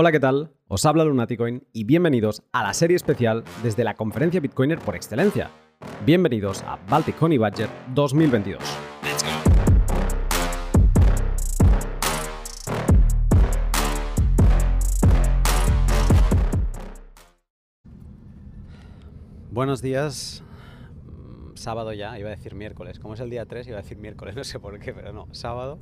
Hola, ¿qué tal? Os habla Lunaticoin y bienvenidos a la serie especial desde la conferencia Bitcoiner por excelencia. Bienvenidos a Baltic Honey Budget 2022. Buenos días. Mm, Sábado ya, iba a decir miércoles. Como es el día 3, iba a decir miércoles, no sé por qué, pero no, sábado.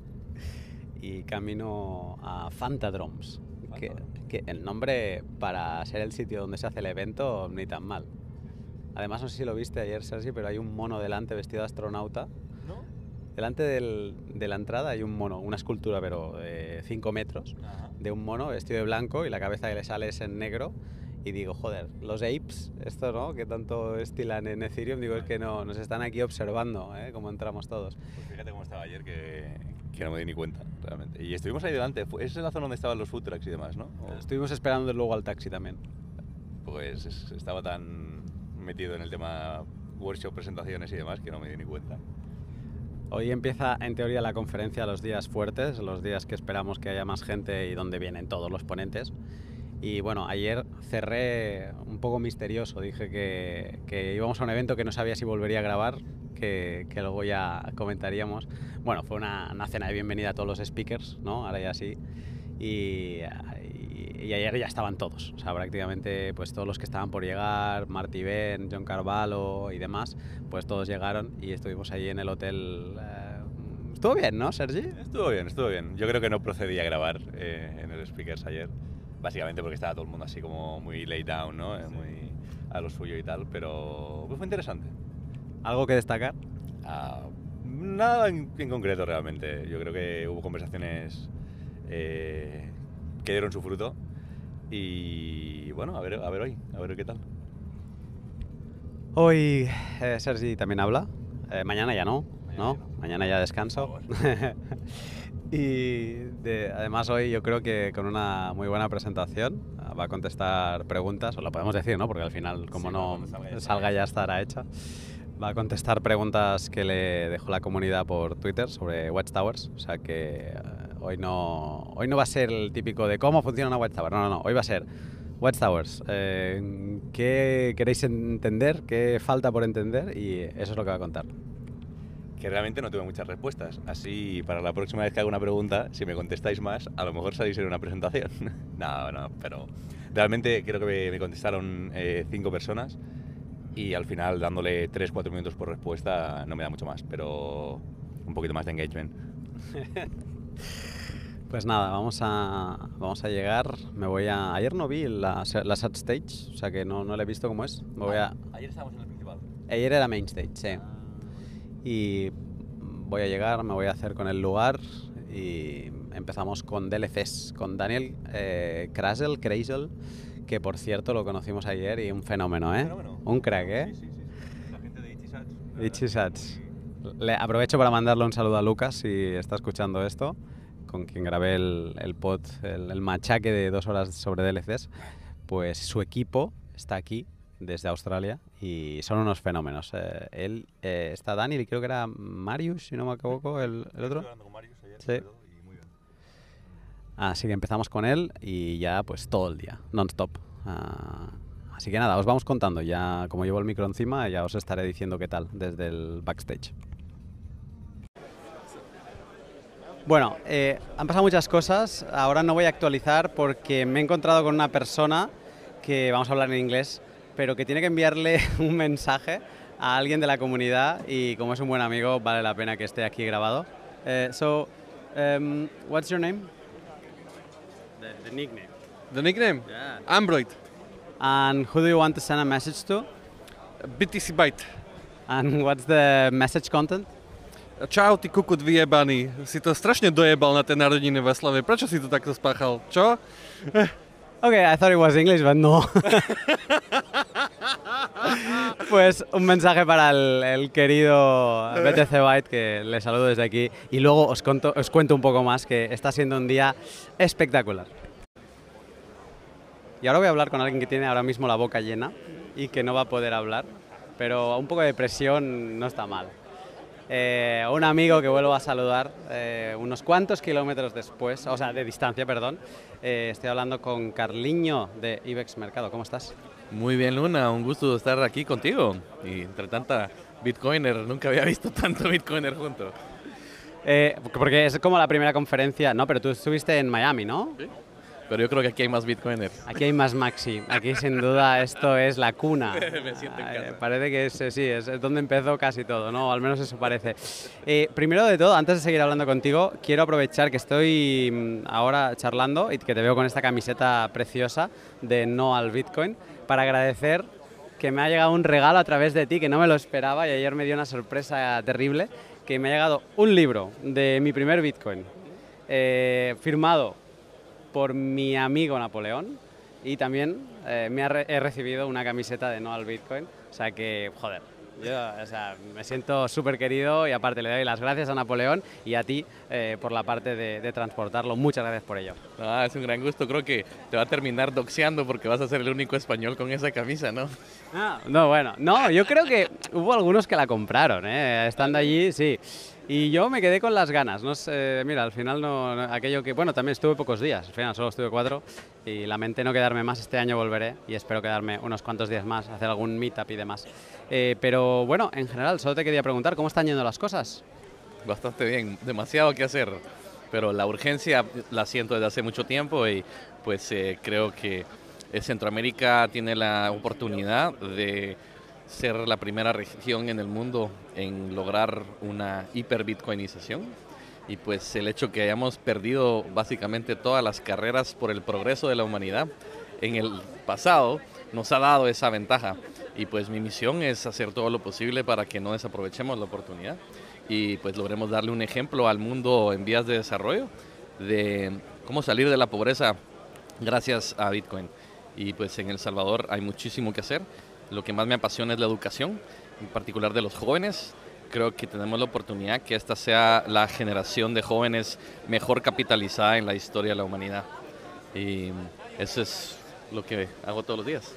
Y camino a Fantadroms. Que, que el nombre para ser el sitio donde se hace el evento, ni tan mal. Además, no sé si lo viste ayer, Sergi, pero hay un mono delante vestido de astronauta. ¿No? Delante del- de la entrada hay un mono, una escultura, pero de 5 metros, Ajá. de un mono vestido de blanco y la cabeza que le sale es en negro. Y digo, joder, los apes, esto no, que tanto estilan en Ethereum, digo, es que no, nos están aquí observando, ¿eh? Cómo entramos todos. Pues fíjate cómo estaba ayer que, que no me di ni cuenta, realmente. Y estuvimos ahí delante, fue- esa es la zona donde estaban los food trucks y demás, ¿no? O- Estuvimos esperando luego al taxi también. Pues es- estaba tan metido en el tema workshop, presentaciones y demás que no me di ni cuenta. Hoy empieza en teoría la conferencia los días fuertes, los días que esperamos que haya más gente y donde vienen todos los ponentes. Y bueno, ayer cerré un poco misterioso, dije que, que íbamos a un evento que no sabía si volvería a grabar, que, que luego ya comentaríamos. Bueno, fue una, una cena de bienvenida a todos los speakers, ¿no? Ahora ya sí. Y, y- y ayer ya estaban todos, o sea, prácticamente pues todos los que estaban por llegar, Marty Ben, John Carvalho y demás, pues todos llegaron y estuvimos allí en el hotel. eh, estuvo bien, ¿no, Sergi? Estuvo bien, estuvo bien. Yo creo que no procedía a grabar eh, en el speakers ayer, básicamente porque estaba todo el mundo así como muy laid down, ¿no? Eh, Muy a lo suyo y tal, pero pues fue interesante. ¿Algo que destacar? Ah, nada en, en concreto realmente. Yo creo que hubo conversaciones eh, que dieron su fruto. Y bueno, a ver, a ver hoy, a ver qué tal. Hoy eh, Sergi también habla. Eh, mañana ya no, Mañana ¿no? ya no. Mañana ya descanso. y de- además hoy yo creo que con una muy buena presentación ah, va a contestar preguntas, o lo podemos decir, ¿no? Porque al final, como Sí, no salga ya salga ya estará hecha. Va a contestar preguntas que le dejó la comunidad por Twitter sobre Watchtowers. O sea que eh, hoy no, hoy no va a ser el típico de cómo funciona una Watchtower. No, no, no. Hoy va a ser Watchtowers. Eh, ¿Qué queréis entender? ¿Qué falta por entender? Y eso es lo que va a contar. Que realmente no tuve muchas respuestas. Así, para la próxima vez que haga una pregunta, si me contestáis más, a lo mejor salís en una presentación. no, no, pero realmente creo que me, contestaron eh, cinco personas. Y al final, dándole 3-4 minutos por respuesta, no me da mucho más, pero un poquito más de engagement. Pues nada, vamos a, vamos a llegar. Me voy a. Ayer no vi la, la Sat Stage, o sea que no, no la he visto cómo es. Me voy a. Ayer estábamos en el principal. Ayer era Main Stage, sí. Y voy a llegar, me voy a hacer con el lugar y empezamos con DLCs, con Daniel eh, Krasel, Kreisel, que por cierto lo conocimos ayer y un fenómeno, ¿eh? Fenómeno. Un crack, ¿eh? Sí, sí, sí. La gente de Itchisats. Itchisats. Le aprovecho para mandarle un saludo a Lucas si está escuchando esto, con quien grabé el, el pod, el, el machaque de dos horas sobre DLCs. Pues su equipo está aquí desde Australia y son unos fenómenos. Eh, él eh, está Daniel y creo que era Marius, si no me equivoco, el, el otro. hablando con Marius ayer, Sí. sobre todo, y muy bien. Así que empezamos con él y ya pues todo el día, non-stop. Ah, así que nada, os vamos contando. Ya como llevo el micro encima, ya os estaré diciendo qué tal desde el backstage. Bueno, eh, han pasado muchas cosas. Ahora no voy a actualizar porque me he encontrado con una persona que vamos a hablar en inglés, pero que tiene que enviarle un mensaje a alguien de la comunidad y como es un buen amigo vale la pena que esté aquí grabado. Eh, so, um, what's your name? The, nickname. The nickname? Yeah. Ambroid. And who do you want to send a message to? BTC Byte. And what's the message content? Čau, ty kukut vyjebaný. Si to strašne dojebal na tej narodeniny v Aslave. Prečo si to takto spáchal? Čo? Okay, I thought it was English, but no. pues un mensaje para el, el querido BTC Byte, que le saludo desde aquí. Y luego os, conto- os cuento un poco más, que está siendo un día espectacular. Y ahora voy a hablar con alguien que tiene ahora mismo la boca llena y que no va a poder hablar, pero un poco de presión no está mal. Eh, un amigo que vuelvo a saludar eh, unos cuantos kilómetros después, o sea, de distancia, perdón. Eh, estoy hablando con Carliño de IBEX Mercado. ¿Cómo estás? Muy bien, Luna. Un gusto estar aquí contigo. Y entre tanta Bitcoiner, nunca había visto tanto Bitcoiner junto. porque es como la primera conferencia, no, pero tú estuviste en Miami, ¿no? Sí pero yo creo que aquí hay más Bitcoiners. Aquí hay más Maxi. Aquí sin duda esto es la cuna. Me siento en casa. Parece que es, sí, es donde empezó casi todo, ¿no? Al menos eso parece. Eh, primero de todo, antes de seguir hablando contigo, quiero aprovechar que estoy mm, ahora charlando y que te veo con esta camiseta preciosa de No al Bitcoin para agradecer que me ha llegado un regalo a través de ti que no me lo esperaba y ayer me dio una sorpresa terrible que me ha llegado un libro de mi primer Bitcoin eh, firmado por mi amigo Napoleón y también eh, me he recibido una camiseta de No al Bitcoin. O sea que, joder, yo me siento súper querido y aparte le doy las gracias a Napoleón y a ti eh, por la parte de, transportarlo. Muchas gracias por ello. Ah, es un gran gusto. Creo que te va a terminar doxeando porque vas a ser el único español con esa camisa, ¿no? Ah, no, bueno. No, yo creo que hubo algunos que la compraron, ¿eh? Estando allí, sí. Y yo me quedé con las ganas, no sé, mira, al final no, aquello que, bueno, también estuve pocos días, al final solo estuve cuatro y lamenté no quedarme más, este año volveré y espero quedarme unos cuantos días más, hacer algún meetup y demás. Eh, pero bueno, en general, solo te quería preguntar, ¿cómo están yendo las cosas? Bastante bien, demasiado que hacer, pero la urgencia la siento desde hace mucho tiempo y pues eh, creo que Centroamérica tiene la oportunidad de ser la primera región en el mundo en lograr una hiperbitcoinización. Y pues el hecho que hayamos perdido básicamente todas las carreras por el progreso de la humanidad en el pasado nos ha dado esa ventaja. Y pues mi misión es hacer todo lo posible para que no desaprovechemos la oportunidad y pues logremos darle un ejemplo al mundo en vías de desarrollo de cómo salir de la pobreza gracias a Bitcoin. Y pues en El Salvador hay muchísimo que hacer lo que más me apasiona es la educación, en particular de los jóvenes. Creo que tenemos la oportunidad que esta sea la generación de jóvenes mejor capitalizada en la historia de la humanidad. Y eso es lo que hago todos los días.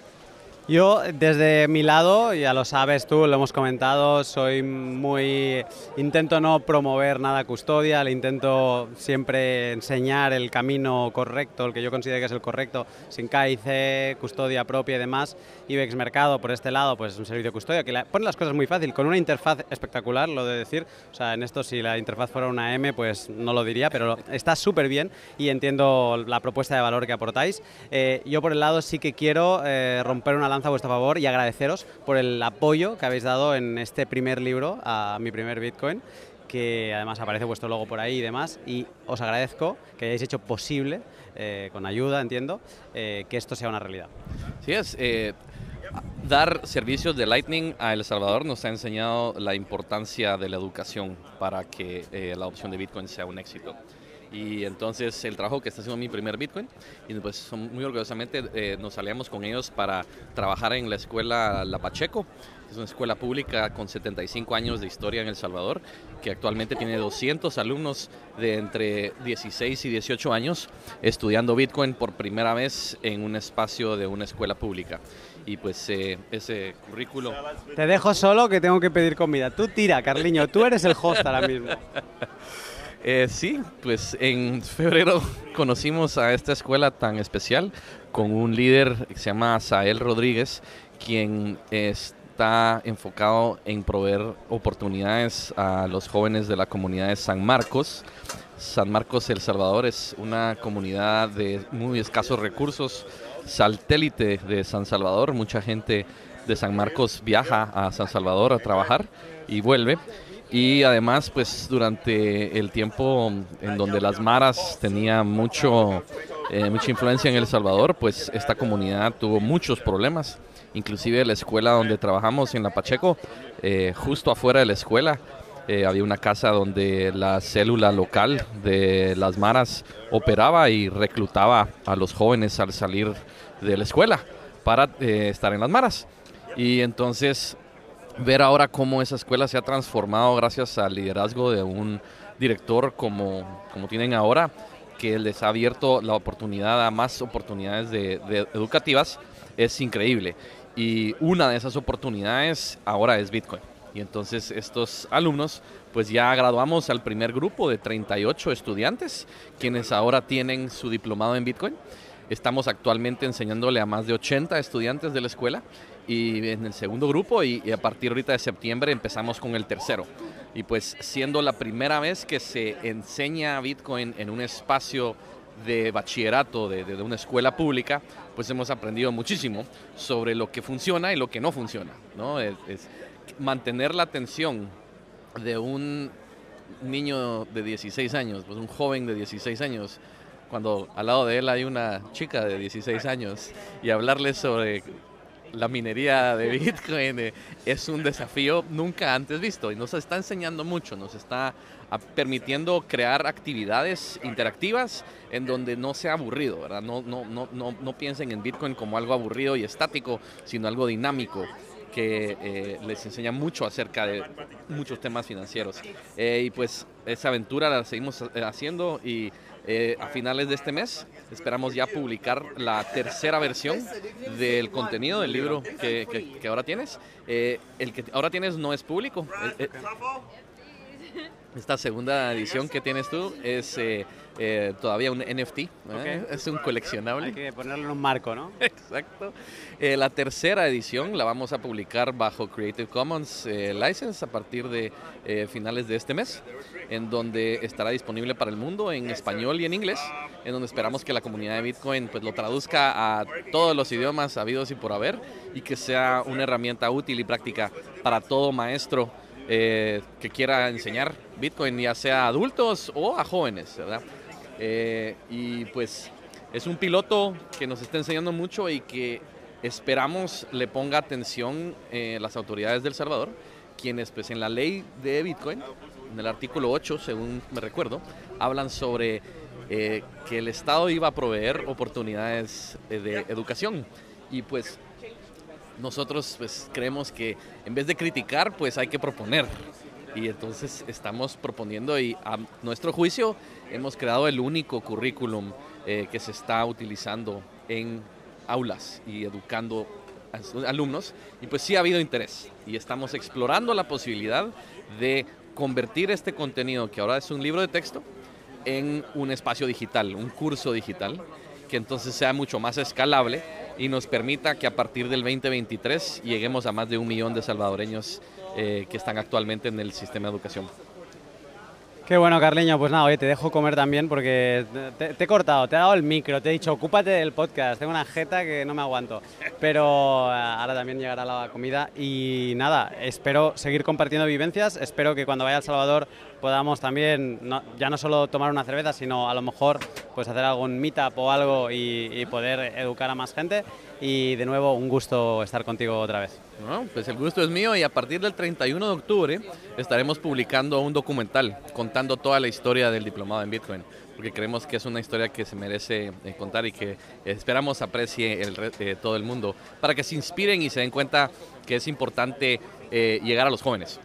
Yo, desde mi lado, ya lo sabes tú, lo hemos comentado, soy muy. Intento no promover nada custodia, le intento siempre enseñar el camino correcto, el que yo considero que es el correcto, sin KIC, custodia propia y demás. IBEX Mercado, por este lado, pues un servicio de custodia que pone las cosas muy fácil, con una interfaz espectacular, lo de decir. O sea, en esto, si la interfaz fuera una M, pues no lo diría, pero está súper bien y entiendo la propuesta de valor que aportáis. Eh, yo, por el lado, sí que quiero eh, romper una lanza a vuestro favor y agradeceros por el apoyo que habéis dado en este primer libro, a mi primer Bitcoin, que además aparece vuestro logo por ahí y demás, y os agradezco que hayáis hecho posible, eh, con ayuda, entiendo, eh, que esto sea una realidad. Sí, es. Eh, dar servicios de Lightning a El Salvador nos ha enseñado la importancia de la educación para que la opción de Bitcoin sea un éxito. Y entonces el trabajo que está haciendo mi primer Bitcoin, y pues muy orgullosamente eh, nos aliamos con ellos para trabajar en la escuela La Pacheco. Es una escuela pública con 75 años de historia en El Salvador, que actualmente tiene 200 alumnos de entre 16 y 18 años estudiando Bitcoin por primera vez en un espacio de una escuela pública. Y pues eh, ese currículo... Te dejo solo que tengo que pedir comida. Tú tira, Carliño, tú eres el host ahora mismo. Eh, sí, pues en febrero conocimos a esta escuela tan especial con un líder que se llama Sael Rodríguez, quien está enfocado en proveer oportunidades a los jóvenes de la comunidad de San Marcos. San Marcos El Salvador es una comunidad de muy escasos recursos, satélite de San Salvador. Mucha gente de San Marcos viaja a San Salvador a trabajar y vuelve. Y además, pues durante el tiempo en donde las maras tenían mucho, eh, mucha influencia en El Salvador, pues esta comunidad tuvo muchos problemas. Inclusive la escuela donde trabajamos en La Pacheco, eh, justo afuera de la escuela, eh, había una casa donde la célula local de las maras operaba y reclutaba a los jóvenes al salir de la escuela para estar en las maras. Y entonces ver ahora cómo esa escuela se ha transformado gracias al liderazgo de un director como, como tienen ahora, que les ha abierto la oportunidad a más oportunidades de, educativas, es increíble. Y una de esas oportunidades ahora es Bitcoin. Y entonces estos alumnos pues ya graduamos al primer grupo de 38 estudiantes, quienes ahora tienen su diplomado en Bitcoin. Estamos actualmente enseñándole a más de 80 estudiantes de la escuela y en el segundo grupo y, a partir ahorita de septiembre empezamos con el tercero. Y pues siendo la primera vez que se enseña Bitcoin en un espacio de bachillerato de, de- una escuela pública, pues hemos aprendido muchísimo sobre lo que funciona y lo que no funciona. ¿no? Es mantener la atención de un niño de 16 años, pues un joven de 16 años, cuando al lado de él hay una chica de 16 años y hablarle sobre la minería de Bitcoin eh, es un desafío nunca antes visto y nos está enseñando mucho, nos está permitiendo crear actividades interactivas en donde no sea aburrido, ¿verdad? No, no, no, no, no piensen en Bitcoin como algo aburrido y estático, sino algo dinámico que eh, les enseña mucho acerca de muchos temas financieros. Eh, y pues esa aventura la seguimos eh, haciendo y eh, a finales de este mes esperamos ya publicar la tercera versión del contenido del libro que, ahora tienes. Eh, el que ahora tienes no es público. Eh, esta segunda edición que tienes tú es eh, eh, todavía un NFT, ¿eh? Es un coleccionable. Hay que ponerlo en un marco, ¿no? Exacto. Eh, la tercera edición la vamos a publicar bajo Creative Commons License a partir de finales de este mes, en donde estará disponible para el mundo en español y en inglés, en donde esperamos que la comunidad de Bitcoin pues, lo traduzca a todos los idiomas habidos y por haber y que sea una herramienta útil y práctica para todo maestro eh, que quiera enseñar Bitcoin, ya sea a adultos o a jóvenes, ¿verdad? Eh, y pues es un piloto que nos está enseñando mucho y que esperamos le ponga atención eh, las autoridades del Salvador, quienes pues en la ley de Bitcoin, en el artículo 8, según me recuerdo, hablan sobre eh, que el Estado iba a proveer oportunidades eh, de educación. Y pues nosotros pues creemos que en vez de criticar pues hay que proponer. Y entonces estamos proponiendo y a nuestro juicio hemos creado el único currículum eh, que se está utilizando en aulas y educando a alumnos. Y pues sí ha habido interés y estamos explorando la posibilidad de convertir este contenido que ahora es un libro de texto en un espacio digital, un curso digital, que entonces sea mucho más escalable y nos permita que a partir del 2023 lleguemos a más de un millón de salvadoreños eh, que están actualmente en el sistema de educación. Qué bueno, Carleño. Pues nada, oye, te dejo comer también porque te, he cortado, te he dado el micro, te he dicho, ocúpate del podcast. Tengo una jeta que no me aguanto. Pero eh, ahora también llegará la comida. Y nada, espero seguir compartiendo vivencias. Espero que cuando vaya a Salvador podamos también, no- ya no solo tomar una cerveza, sino a lo mejor pues hacer algún meetup o algo y, y poder educar a más gente. Y de nuevo, un gusto estar contigo otra vez. ¿no? Pues el gusto es mío y a partir del 31 de octubre estaremos publicando un documental contando toda la historia del diplomado en Bitcoin, porque creemos que es una historia que se merece eh, contar y que esperamos aprecie el, eh, todo el mundo, para que se inspiren y se den cuenta que es importante eh, llegar a los jóvenes.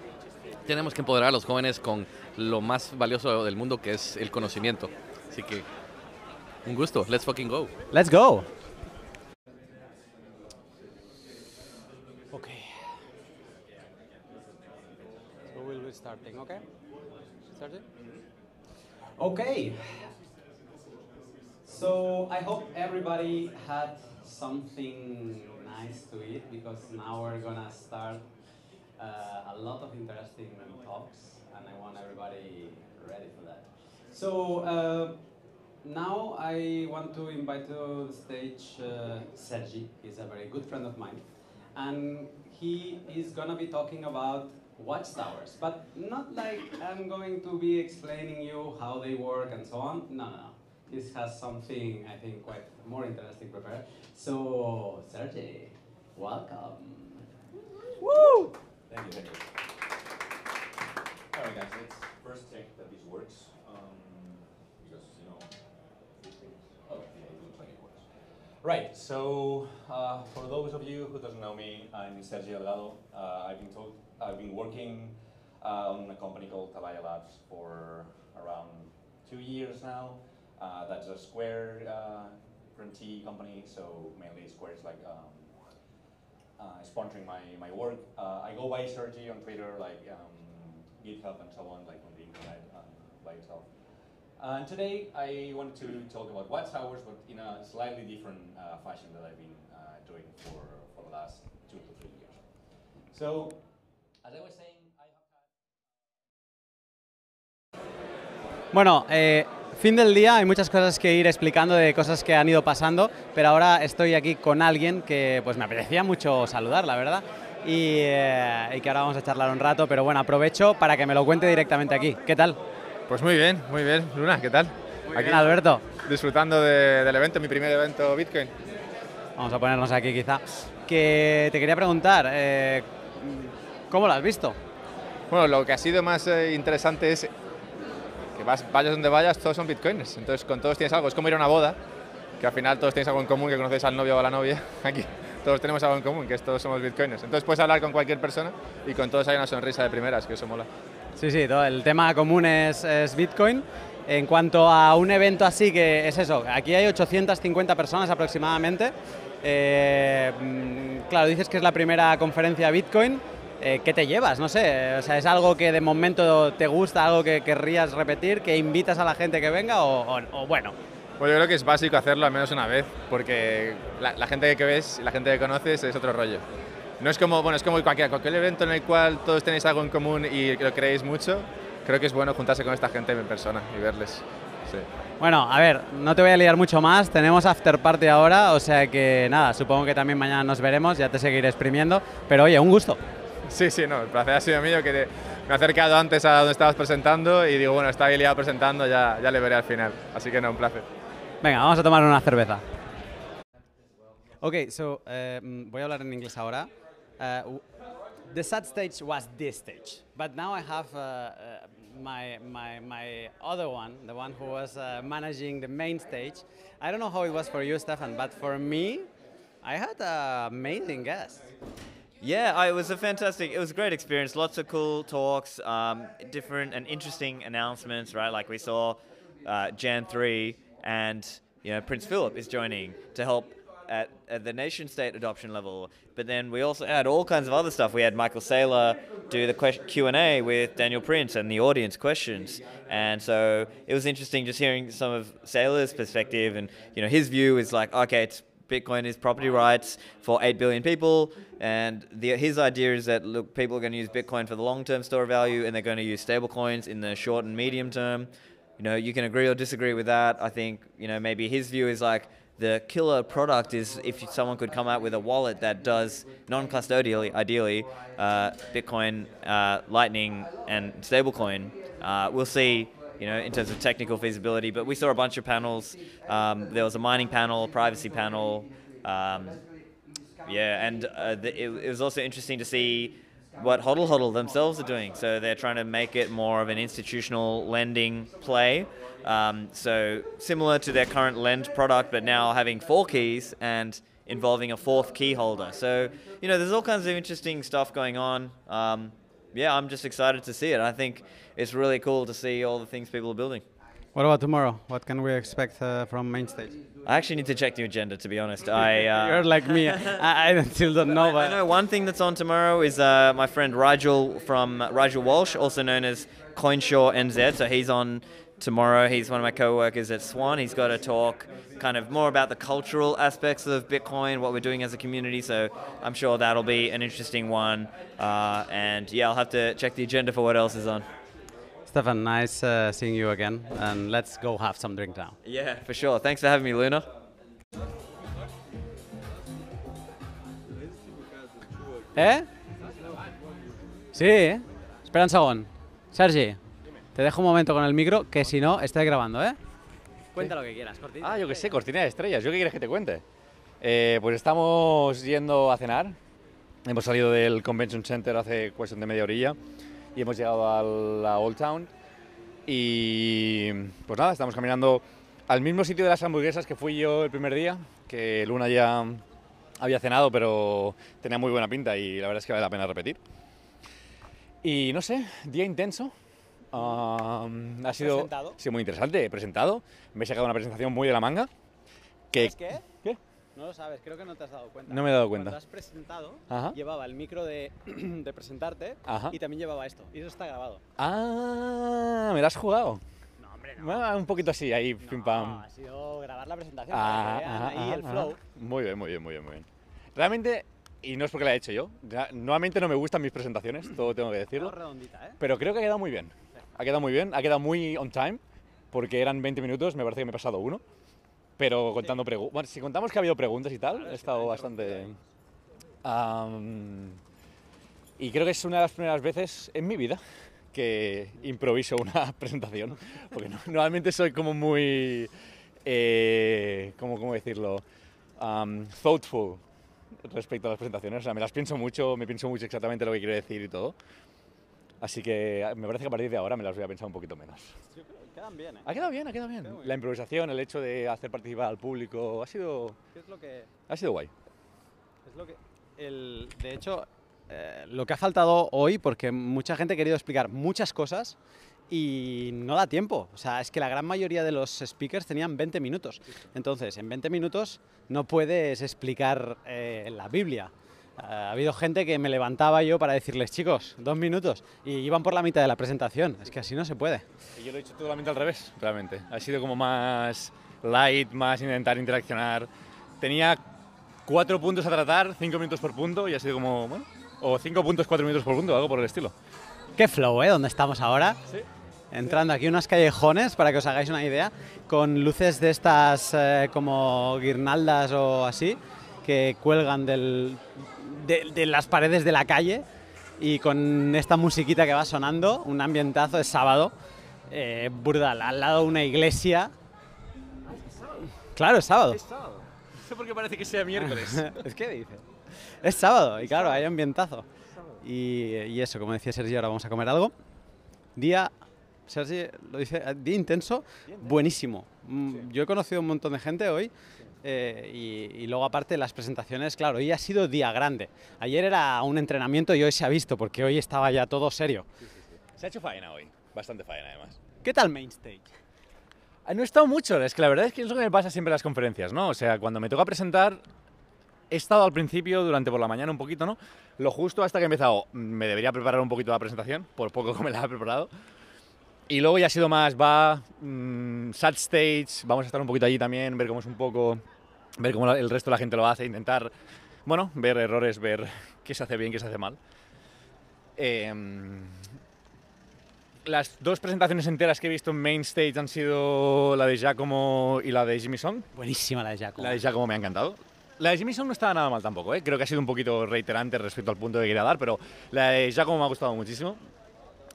Tenemos que empoderar a los jóvenes con lo más valioso del mundo, que es el conocimiento. Así que, un gusto, let's fucking go. Let's go. Okay. So we'll be starting, okay? Starting? Okay. So I hope everybody had something nice to eat because now we're gonna start uh, a lot of interesting talks and I want everybody ready for that. So uh, now I want to invite to the stage uh, Sergi. He's a very good friend of mine, and he is gonna be talking about watchtowers, but not like I'm going to be explaining you how they work and so on. No, no, no. This has something I think quite more interesting prepared. So Sergi, welcome. Woo! Thank you, thank you. Alright guys, let's first check that this works. Um, because, you know, these. Oh, it looks like it works. Right, so uh, for those of you who doesn't know me, I'm Sergio Delgado. Uh, I've been told, I've been working uh, on a company called Tabaya Labs for around two years now. Uh, that's a Square uh, grantee company, so mainly Square is like um, uh, sponsoring my, my work. Uh, I go by Sergi on Twitter, like um, GitHub and so on, like on the internet by yourself. And today I wanted to talk about Watchtowers, but in a slightly different uh, fashion that I've been uh, doing for, for the last two to three years. So, as I was saying, I have had Bueno, eh, fin del día, hay muchas cosas que ir explicando de cosas que han ido pasando, pero ahora estoy aquí con alguien que pues me apetecía mucho saludar, la verdad, y, eh, y que ahora vamos a charlar un rato, pero bueno, aprovecho para que me lo cuente directamente aquí. ¿Qué tal? Pues muy bien, muy bien. Luna, ¿qué tal? Muy bien, Alberto. disfrutando de- del evento, mi primer evento Bitcoin. Vamos a ponernos aquí quizá. Que te quería preguntar, eh, ¿cómo lo has visto? Bueno, lo que ha sido más eh, interesante es que vas, vayas donde vayas, todos son Bitcoiners. Entonces, con todos tienes algo. Es como ir a una boda, que al final todos tenéis algo en común, que conoces al novio o a la novia. Aquí todos tenemos algo en común, que es todos somos Bitcoiners. Entonces, puedes hablar con cualquier persona y con todos hay una sonrisa de primeras, que eso mola. Sí, sí, el tema común es, es Bitcoin. En cuanto a un evento así, que es eso, aquí hay 850 personas aproximadamente. Eh, claro, dices que es la primera conferencia Bitcoin. Eh, ¿Qué te llevas? No sé, o sea, ¿es algo que de momento te gusta, algo que querrías repetir, que invitas a la gente que venga o bueno? Pues yo creo que es básico hacerlo al menos una vez, porque la, la gente que ves y la gente que conoces es otro rollo. No es como, bueno, es como cualquier, cualquier evento en el cual todos tenéis algo en común y lo creéis mucho, creo que es bueno juntarse con esta gente en persona y verles. Sí. Bueno, a ver, no te voy a liar mucho más, tenemos after party ahora, o sea que nada, supongo que también mañana nos veremos, ya te seguiré exprimiendo, pero oye, un gusto. Sí, sí, no, el placer ha sido mío, que te- me he acercado antes a donde estabas presentando y digo, bueno, está ahí liado presentando, ya, ya le veré al final. Así que no, un placer. Venga, vamos a tomar una cerveza. Ok, so mm, voy a hablar en inglés ahora. Uh, the sad stage was this stage, but now I have uh, uh, my, my, my other one, the one who was uh, managing the main stage. I don't know how it was for you, Stefan, but for me, I had an amazing guest. Yeah, I, it was a fantastic. It was a great experience. Lots of cool talks, um, different and interesting announcements. Right, like we saw uh, Jan three, and you know Prince Philip is joining to help at, at the nation state adoption level. But then we also had all kinds of other stuff. We had Michael Saylor do the Q and A with Daniel Prince and the audience questions, and so it was interesting just hearing some of Saylor's perspective. And you know his view is like, okay, Bitcoin is property rights for 8 billion people. And the, his idea is that look, people are going to use Bitcoin for the long term store value and they're going to use stablecoins in the short and medium term. You know, you can agree or disagree with that. I think, you know, maybe his view is like the killer product is if someone could come out with a wallet that does non custodially, ideally, uh, Bitcoin, uh, Lightning, and stablecoin. Uh, we'll see you know, in terms of technical feasibility. But we saw a bunch of panels. Um, there was a mining panel, privacy panel. Um, yeah, and uh, the, it, it was also interesting to see what Hodl Hodl themselves are doing. So they're trying to make it more of an institutional lending play. Um, so similar to their current lend product, but now having four keys and involving a fourth key holder. So you know, there's all kinds of interesting stuff going on. Um, yeah, I'm just excited to see it. I think it's really cool to see all the things people are building. What about tomorrow? What can we expect uh, from main stage? I actually need to check the agenda, to be honest. I uh, You're like me. I, I still don't know, I, but I know one thing that's on tomorrow is uh, my friend Rigel from Rigel Walsh, also known as Coinshaw NZ. So he's on tomorrow. He's one of my co-workers at Swan. He's got a talk kind of more about the cultural aspects of Bitcoin, what we're doing as a community. So I'm sure that'll be an interesting one. Uh, and yeah, I'll have to check the agenda for what else is on. Stefan, nice uh, seeing you again, and let's go have some drink now. Yeah, for sure. Thanks for having me, Luna. ¿Eh? Sí, ¿eh? Espera un segundo. Sergi, te dejo un momento con el micro, que si no, estoy grabando, ¿eh? Cuenta lo que quieras, cortito. Ah, yo qué sé, cortina de estrellas. ¿Yo qué quieres que te cuente? Eh, pues estamos yendo a cenar. Hemos salido del Convention Center hace cuestión de media orilla y hemos llegado a la Old Town. Y pues nada, estamos caminando al mismo sitio de las hamburguesas que fui yo el primer día, que Luna ya había cenado, pero tenía muy buena pinta y la verdad es que vale la pena repetir. Y no sé, día intenso. Um, ha sido, ¿Presentado? sido muy interesante. He presentado, me he sacado una presentación muy de la manga. Que, ¿Sabes qué? ¿Qué? No lo sabes, creo que no te has dado cuenta. No me he dado cuenta. Cuando has presentado, Ajá. llevaba el micro de, de presentarte Ajá. y también llevaba esto. Y eso está grabado. Ah, me la has jugado. No, hombre, Ah, un poquito así, ahí, pim No, pam. ha sido grabar la presentación Ah, para que vean ajá, ahí el flow. Muy bien, muy bien, muy bien, muy bien. Realmente, y no es porque la he hecho yo, ra- normalmente no me gustan mis presentaciones, todo tengo que decirlo, redondita, ¿eh? pero creo que ha quedado muy bien. Ha quedado muy bien, ha quedado muy on time, porque eran 20 minutos, me parece que me he pasado uno. Pero contando preguntas, bueno, si contamos que ha habido preguntas y tal, he estado bastante... Am, y creo que es una de las primeras veces en mi vida que improviso una presentación, porque no- normalmente soy como muy, eh, ¿cómo, cómo decirlo? Am, thoughtful respecto a las presentaciones, o sea, me las pienso mucho, me pienso mucho exactamente lo que quiero decir y todo. Así que me parece que a partir de ahora me las voy a pensar un poquito menos. Quedan bien, ¿eh? Ha quedado bien, ha quedado bien. Queda. La improvisación, el hecho de hacer participar al público, ha sido, ¿Qué es lo que, ha sido guay. es lo que el, de hecho, eh, lo que ha faltado hoy, porque mucha gente ha querido explicar muchas cosas y no da tiempo. O sea, es que la gran mayoría de los speakers tenían 20 minutos. Entonces, en 20 minutos no puedes explicar eh, la Biblia. Ha habido gente que me levantaba yo para decirles, chicos, dos minutos, y iban por la mitad de la presentación. Es que así no se puede. Y yo lo he hecho totalmente al revés, realmente. Ha sido como más light, más intentar interaccionar. Tenía cuatro puntos a tratar, cinco minutos por punto, y ha sido como, bueno, o cinco puntos, cuatro minutos por punto, algo por el estilo. Qué flow, ¿eh? ¿Dónde estamos ahora? Sí. Entrando aquí unos callejones, para que os hagáis una idea, con luces de estas eh, como guirnaldas o así, que cuelgan del- de, de las paredes de la calle y con esta musiquita que va sonando, un ambientazo de sábado, eh, brutal, al lado una iglesia. Claro, es sábado. sábado. No sé por qué parece que sea miércoles. es que dice. Es sábado y claro, hay ambientazo. Y, y eso, como decía Sergio, ahora vamos a comer algo. Día, Sergio lo dice, eh, día intenso, buenísimo. Mm, Yo he conocido un montón de gente hoy eh, y, y luego aparte las presentaciones, claro, hoy ha sido día grande. Ayer era un entrenamiento y hoy se ha visto porque hoy estaba ya todo serio. Se ha hecho faena hoy, bastante faena además. ¿Qué tal Main Stage? Ah, No he estado mucho, es que la verdad es que es lo que me pasa siempre en las conferencias, ¿no? O sea, cuando me toca presentar, he estado al principio, durante por la mañana un poquito, ¿no? Lo justo hasta que he empezado, me debería preparar un poquito la presentación, por poco que me la he preparado. Y luego ya ha sido más, va, mm, sad stage, vamos a estar un poquito allí también, ver cómo es un poco, ver cómo el resto de la gente lo hace, intentar, bueno, ver errores, ver qué se hace bien, qué se hace mal. Em, las dos presentaciones enteras que he visto en Main Stage han sido la de Giacomo y la de Jimmy Song. Buenísima la de Giacomo. La de Giacomo me ha encantado. La de Jimmy Song no estaba nada mal tampoco, ¿eh? creo que ha sido un poquito reiterante respecto al punto que quería dar, pero la de Giacomo me ha gustado muchísimo.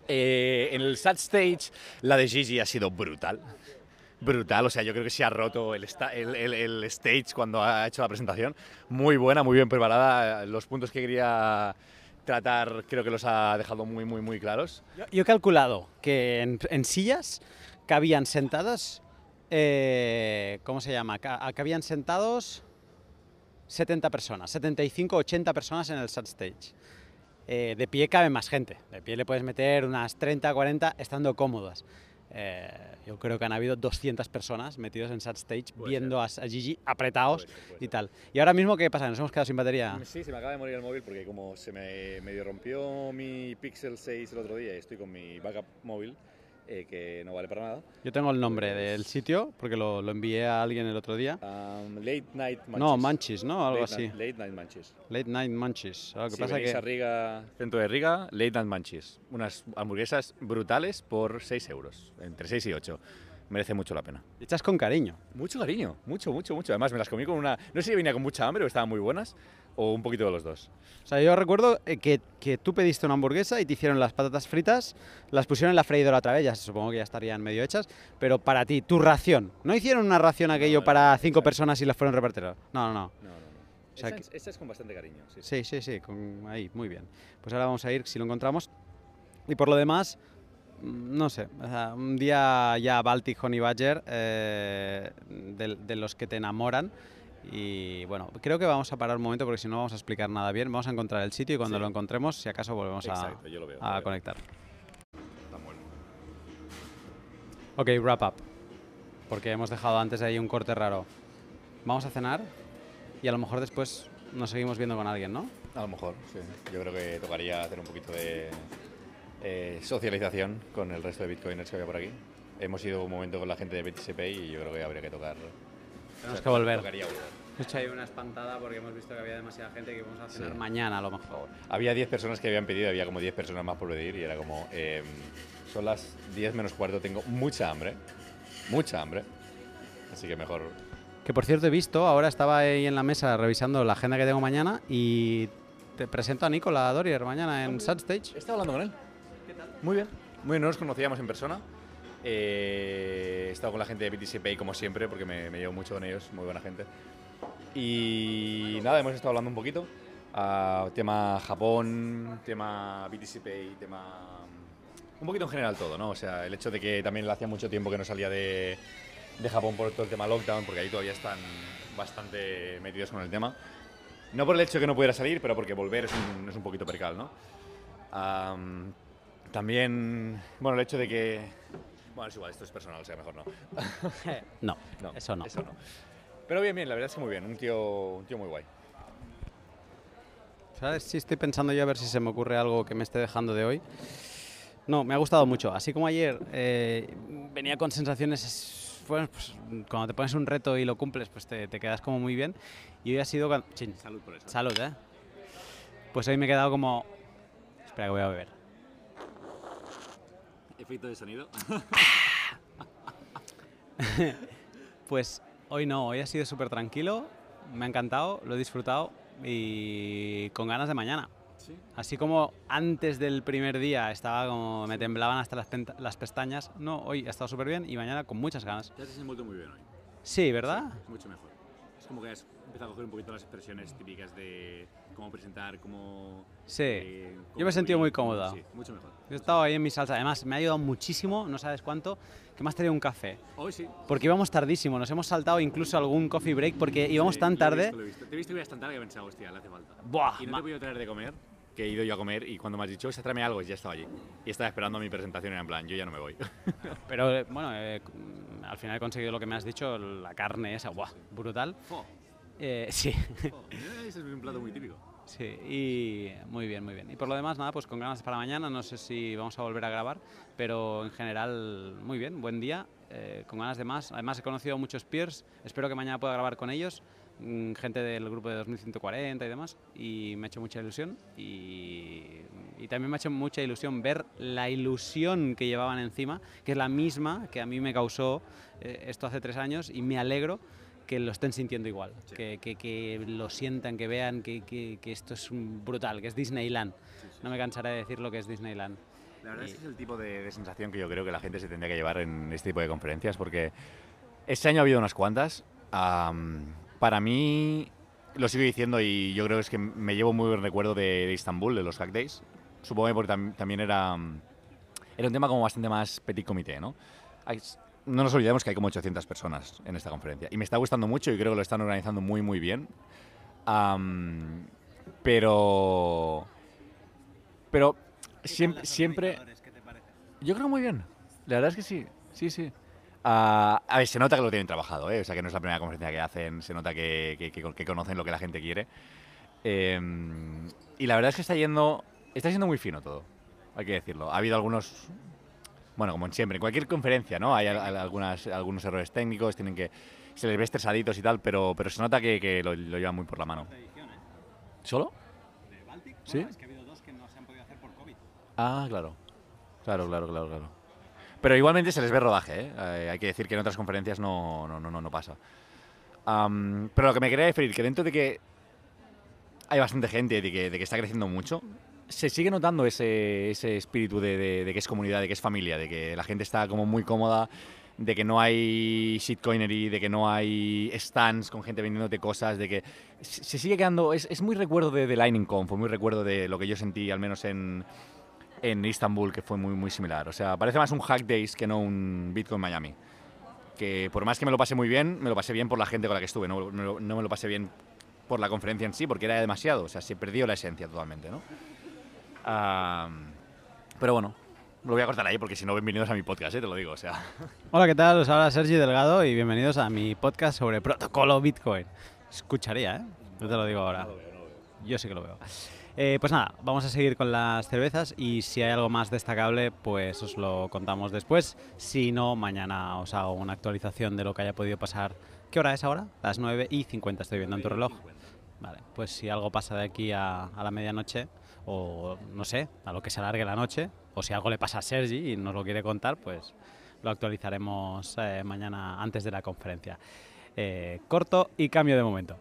Eh, en el sad stage, la de Gigi ha sido brutal. Brutal, o sea, yo creo que se ha roto el, el, el- el stage cuando ha hecho la presentación. Muy buena, muy bien preparada. Los puntos que quería tratar creo que los ha dejado muy, muy, muy claros. Yo, yo he calculado que en, en sillas cabían sentadas, eh, ¿cómo se llama? Ca- Cabían sentados 70 personas, 75, 80 personas en el sad stage. Eh, de pie cabe más gente, de pie le puedes meter unas 30, 40 estando cómodas. Eh, yo creo que han habido 200 personas metidos en sad stage viendo a, a Gigi apretados Puede ser, puede y tal. ¿Y ahora mismo qué pasa? ¿Nos hemos quedado sin batería? Sí, se me acaba de morir el móvil porque como se me medio rompió mi Pixel 6 el otro día y estoy con mi backup móvil, eh, que no vale para nada. Yo tengo el nombre Pues- del sitio porque lo, lo envié a alguien el otro día. Um, late Night Munchies. No, Manchis, ¿no? Algo Late así. Night- late Night Munchies. Late Night Munchies. Lo que si pasa venís que a Riga, centro de Riga, Late Night Munchies. Unas hamburguesas brutales por 6 euros, entre 6 y 8. Merece mucho la pena. echas con cariño. Mucho cariño, mucho, mucho, mucho. Además, me las comí con una... No sé si venía con mucha hambre o estaban muy buenas, o un poquito de los dos. O sea, yo recuerdo eh, que, que tú pediste una hamburguesa y te hicieron las patatas fritas, las pusieron en la freidora otra vez, ya supongo que ya estarían medio hechas, pero para ti, tu ración. ¿No hicieron una ración aquello no, para cinco personas y las fueron repartidas? No, no, no. O sea esta es con bastante cariño, sí. Sí, sí, sí, con, ahí, muy bien. Pues ahora vamos a ir, si lo encontramos. Y por lo demás, mm, no sé, o sea, un día ya Baltic Honey Badger, eh, de, de los que te enamoran. Y bueno, creo que vamos a parar un momento porque si no vamos a explicar nada bien. Vamos a encontrar el sitio y cuando Sí. lo encontremos, si acaso volvemos a, Exacto, veo, conectar. Bueno. Ok, wrap up. Porque hemos dejado antes ahí un corte raro. ¿Vamos a cenar? y a lo mejor después nos seguimos viendo con alguien, ¿no? A lo mejor, sí. Yo creo que tocaría hacer un poquito de eh, socialización con el resto de bitcoiners que había por aquí. Hemos ido un momento con la gente de BTCP y yo creo que habría que tocar. Tenemos que volver. Tocaría volver. Ahí una espantada porque hemos visto que había demasiada gente que vamos a cenar Sí. mañana a lo mejor. Había 10 personas que habían pedido, había como 10 personas más por pedir y era como, eh, son las 10 menos cuarto, tengo mucha hambre, mucha hambre, así que mejor... Que por cierto he visto, ahora estaba ahí en la mesa revisando la agenda que tengo mañana y te presento a Nicola Dorier mañana en Sudstage. He estado hablando con él. ¿Qué tal? Muy bien. Muy bien, no nos conocíamos en persona. Eh, he estado con la gente de BTCPay como siempre, porque me, me llevo mucho con ellos, muy buena gente. Y nada, hemos estado hablando un poquito. ah, tema Japón, tema BTCPay, tema... Un poquito en general todo, ¿no? O sea, el hecho de que también hacía mucho tiempo que no salía de, de Japón por todo el tema lockdown, porque ahí todavía están bastante metidos con el tema. No por el hecho de que no pudiera salir, pero porque volver es un, es un poquito percal, ¿no? Am, también, bueno, el hecho de que... Bueno, es igual, esto es personal, o sea, mejor no. No, No, eso no. Eso no. Pero bien, bien, la verdad es que muy bien, un tío, un tío muy guay. ¿Sabes? Sí, estoy pensando yo a ver si se me ocurre algo que me esté dejando de hoy. No, me ha gustado mucho. Así como ayer eh, venía con sensaciones, es- bueno, pues, cuando te pones un reto y lo cumples, pues te, te quedas como muy bien. Y hoy ha sido... Chin, Salud por eso. salud, ¿eh? Pues hoy me he quedado como... Espera que voy a beber. Efecto de sonido. Pues hoy no, hoy ha sido súper tranquilo, me ha encantado, lo he disfrutado y con ganas de mañana. Así como antes del primer día estaba como me temblaban hasta las, las pestañas, no, hoy ha estado súper bien y mañana con muchas ganas. Te has desenvuelto muy bien hoy. Sí, ¿verdad? Mucho mejor. Como que has empezado a coger un poquito las expresiones típicas de cómo presentar, cómo... Sí. eh, Yo cómo me he sentido muy fluir, cómo- cómodo. Sí, mucho mejor. Yo he estado ahí en mi salsa, además me ha ayudado muchísimo, no sabes cuánto, que me has traído un café. Hoy sí. Porque íbamos tardísimo, nos hemos saltado incluso algún coffee break porque íbamos Sí, tan lo he tarde. visto, lo he visto. Te he visto que ibas tan tarde que he pensado, hostia, le hace falta. Buah, y no te he podido traer de comer, que he ido yo a comer y cuando me has dicho, "Oye, tráeme algo, ya estaba allí. Y estaba esperando mi presentación y era en plan, yo ya no me voy. Pero eh, bueno, eh, al final he conseguido lo que me has dicho, la carne esa, ¡buah! Brutal. Fo, Eh, sí, fo. Ese es un plato muy típico. sí, y muy bien, muy bien. Y por lo demás, nada, pues con ganas para mañana, no sé si vamos a volver a grabar, pero en general, muy bien, buen día, eh, con ganas de más. Además, he conocido a muchos peers, espero que mañana pueda grabar con ellos, gente del grupo de 2140 y demás, y me ha hecho mucha ilusión. Y, y también me ha hecho mucha ilusión ver la ilusión que llevaban encima, que es la misma que a mí me causó eh, esto hace tres años, y me alegro que lo estén sintiendo igual, que, que- que lo sientan, que vean que, que- esto es un brutal, que es Disneyland. No me cansaré de decir lo que es Disneyland. La verdad Y- es que es el tipo de, de sensación que yo creo que la gente se tendría que llevar en este tipo de conferencias, porque este año ha habido unas cuantas. am, para mí, lo sigo diciendo y yo creo que es que me llevo muy buen recuerdo de, de Istambul, de los Hack Days. Supongo que porque tam- también era, mm, era un tema como bastante más petit comité, ¿no? Hay- no nos olvidemos que hay como 800 personas en esta conferencia y me está gustando mucho y creo que lo están organizando muy, muy bien. Am, pero... Pero siempre... siempre yo creo muy bien. La verdad es que sí. Sí, sí. Ah, a ver, se nota que lo tienen trabajado, ¿eh? O sea, que no es la primera conferencia que hacen. Se nota que, que- que- que conocen lo que la gente quiere. Eh, y la verdad es que está yendo... Está siendo muy fino todo. Hay que decirlo. Ha habido algunos... Bueno, como siempre, en cualquier conferencia, ¿no? Hay al- al- algunas, algunos errores técnicos, tienen que... Se les ve estresaditos y tal, pero, pero se nota que, lo, lo llevan muy por la mano. ¿Solo? ¿Sí? Ah, claro. Claro, claro, claro, claro. Pero igualmente se les ve rodaje, ¿eh? Eh, hay que decir que en otras conferencias no, no, no, no, pasa. Am, pero lo que me quería referir, que dentro de que hay bastante gente, de que, de que está creciendo mucho, se sigue notando ese, ese espíritu de, de- de que es comunidad, de que es familia, de que la gente está como muy cómoda, de que no hay shitcoinery, de que no hay stands con gente vendiéndote cosas, de que se sigue quedando... Es, es muy recuerdo de, de Lightning Conf, muy recuerdo de lo que yo sentí, al menos en, en Istanbul, que fue muy, muy similar. O sea, parece más un Hack Days que no un Bitcoin Miami. Que por más que me lo pasé muy bien, me lo pasé bien por la gente con la que estuve, no, no- no me lo pasé bien por la conferencia en sí, porque era demasiado. O sea, se perdió la esencia totalmente, ¿no? Pero bueno, lo voy a cortar ahí porque si no, bienvenidos a mi podcast, ¿eh? te lo digo. O sea, Hola, ¿qué tal? Os habla Sergi Delgado y bienvenidos a mi podcast sobre protocolo Bitcoin. Escucharía, ¿eh? Yo te lo digo ahora. Yo sí que lo veo. Eh, pues nada, vamos a seguir con las cervezas y si hay algo más destacable, pues os lo contamos después. Si no, mañana os hago una actualización de lo que haya podido pasar. ¿Qué hora es ahora? Las 9 y 50 estoy viendo en tu reloj. Vale, pues si algo pasa de aquí a, la medianoche, o no sé, a lo que se alargue la noche, o si algo le pasa a Sergi y nos lo quiere contar, pues lo actualizaremos eh, mañana antes de la conferencia. Eh, corto y cambio de momento.